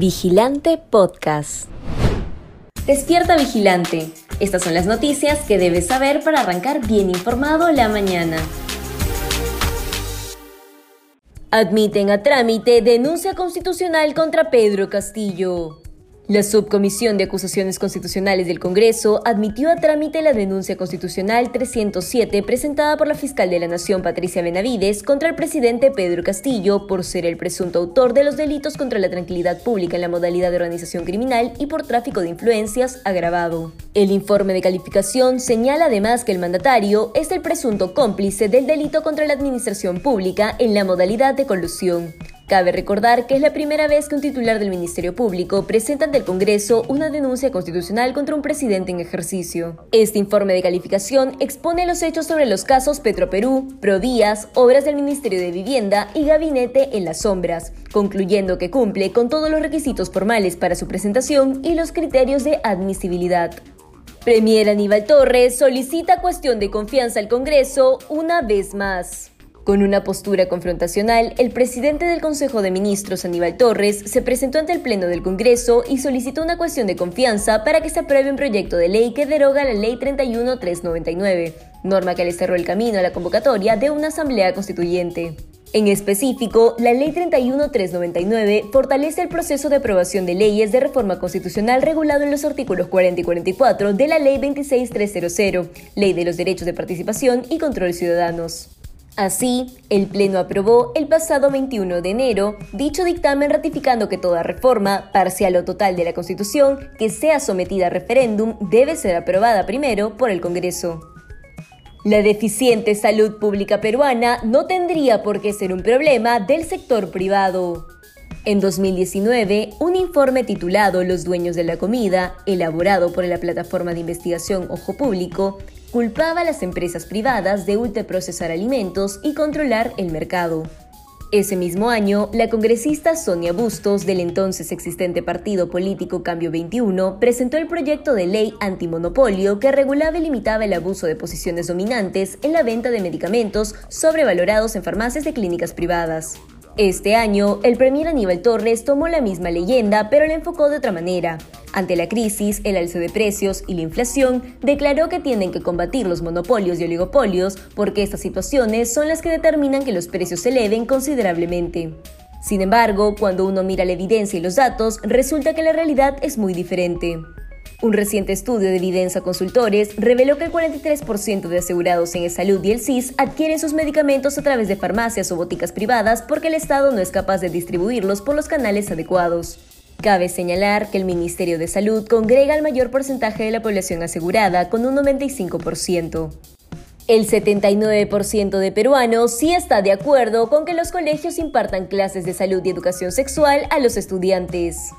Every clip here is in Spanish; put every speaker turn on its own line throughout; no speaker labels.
Vigilante Podcast. Despierta Vigilante. Estas son las noticias que debes saber para arrancar bien informado la mañana. Admiten a trámite denuncia constitucional contra Pedro Castillo. La Subcomisión de Acusaciones Constitucionales del Congreso admitió a trámite la denuncia constitucional 307 presentada por la fiscal de la Nación Patricia Benavides contra el presidente Pedro Castillo por ser el presunto autor de los delitos contra la tranquilidad pública en la modalidad de organización criminal y por tráfico de influencias agravado. El informe de calificación señala además que el mandatario es el presunto cómplice del delito contra la administración pública en la modalidad de colusión. Cabe recordar que es la primera vez que un titular del Ministerio Público presenta ante el Congreso una denuncia constitucional contra un presidente en ejercicio. Este informe de calificación expone los hechos sobre los casos Petroperú, Prodías, obras del Ministerio de Vivienda y Gabinete en las sombras, concluyendo que cumple con todos los requisitos formales para su presentación y los criterios de admisibilidad. Premier Aníbal Torres solicita cuestión de confianza al Congreso una vez más. Con una postura confrontacional, el presidente del Consejo de Ministros, Aníbal Torres, se presentó ante el Pleno del Congreso y solicitó una cuestión de confianza para que se apruebe un proyecto de ley que deroga la Ley 31399, norma que le cerró el camino a la convocatoria de una asamblea constituyente. En específico, la Ley 31399 fortalece el proceso de aprobación de leyes de reforma constitucional regulado en los artículos 40 y 44 de la Ley 26300, Ley de los Derechos de Participación y Control Ciudadanos. Así, el Pleno aprobó el pasado 21 de enero dicho dictamen ratificando que toda reforma, parcial o total de la Constitución, que sea sometida a referéndum debe ser aprobada primero por el Congreso. La deficiente salud pública peruana no tendría por qué ser un problema del sector privado. En 2019, un informe titulado Los dueños de la comida, elaborado por la plataforma de investigación Ojo Público, culpaba a las empresas privadas de ultraprocesar alimentos y controlar el mercado. Ese mismo año, la congresista Sonia Bustos, del entonces existente partido político Cambio 21, presentó el proyecto de ley antimonopolio que regulaba y limitaba el abuso de posiciones dominantes en la venta de medicamentos sobrevalorados en farmacias de clínicas privadas. Este año, el premier Aníbal Torres tomó la misma leyenda, pero la enfocó de otra manera. Ante la crisis, el alza de precios y la inflación, declaró que tienen que combatir los monopolios y oligopolios porque estas situaciones son las que determinan que los precios se eleven considerablemente. Sin embargo, cuando uno mira la evidencia y los datos, resulta que la realidad es muy diferente. Un reciente estudio de Evidencia Consultores reveló que el 43% de asegurados en salud y el CIS adquieren sus medicamentos a través de farmacias o boticas privadas porque el Estado no es capaz de distribuirlos por los canales adecuados. Cabe señalar que el Ministerio de Salud congrega el mayor porcentaje de la población asegurada con un 95%. El 79% de peruanos sí está de acuerdo con que los colegios impartan clases de salud y educación sexual a los estudiantes.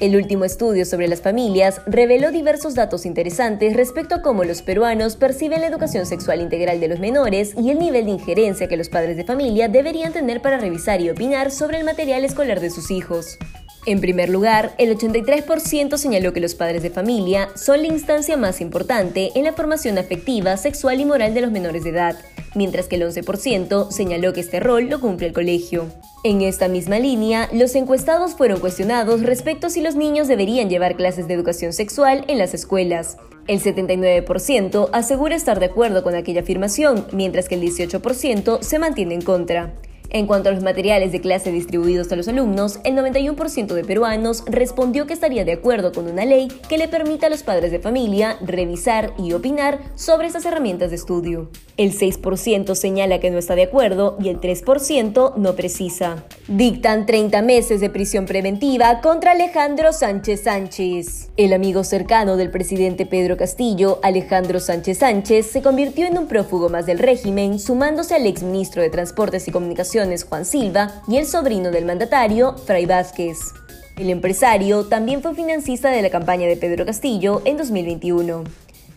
El último estudio sobre las familias reveló diversos datos interesantes respecto a cómo los peruanos perciben la educación sexual integral de los menores y el nivel de injerencia que los padres de familia deberían tener para revisar y opinar sobre el material escolar de sus hijos. En primer lugar, el 83% señaló que los padres de familia son la instancia más importante en la formación afectiva, sexual y moral de los menores de edad, mientras que el 11% señaló que este rol lo cumple el colegio. En esta misma línea, los encuestados fueron cuestionados respecto a si los niños deberían llevar clases de educación sexual en las escuelas. El 79% asegura estar de acuerdo con aquella afirmación, mientras que el 18% se mantiene en contra. En cuanto a los materiales de clase distribuidos a los alumnos, el 91% de peruanos respondió que estaría de acuerdo con una ley que le permita a los padres de familia revisar y opinar sobre estas herramientas de estudio. El 6% señala que no está de acuerdo y el 3% no precisa. Dictan 30 meses de prisión preventiva contra Alejandro Sánchez Sánchez. El amigo cercano del presidente Pedro Castillo, Alejandro Sánchez Sánchez, se convirtió en un prófugo más del régimen, sumándose al exministro de Transportes y Comunicaciones, Juan Silva, y el sobrino del mandatario, Fray Vázquez. El empresario también fue financista de la campaña de Pedro Castillo en 2021.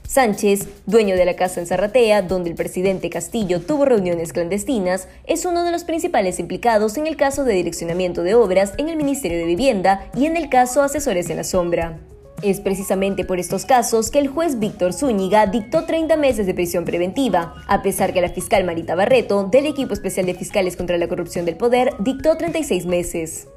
Sánchez, dueño de la casa en Zarratea, donde el presidente Castillo tuvo reuniones clandestinas, es uno de los principales implicados en el caso de direccionamiento de obras en el Ministerio de Vivienda y en el caso Asesores en la Sombra. Es precisamente por estos casos que el juez Víctor Zúñiga dictó 30 meses de prisión preventiva, a pesar que la fiscal Marita Barreto, del equipo especial de fiscales contra la corrupción del poder, dictó 36 meses.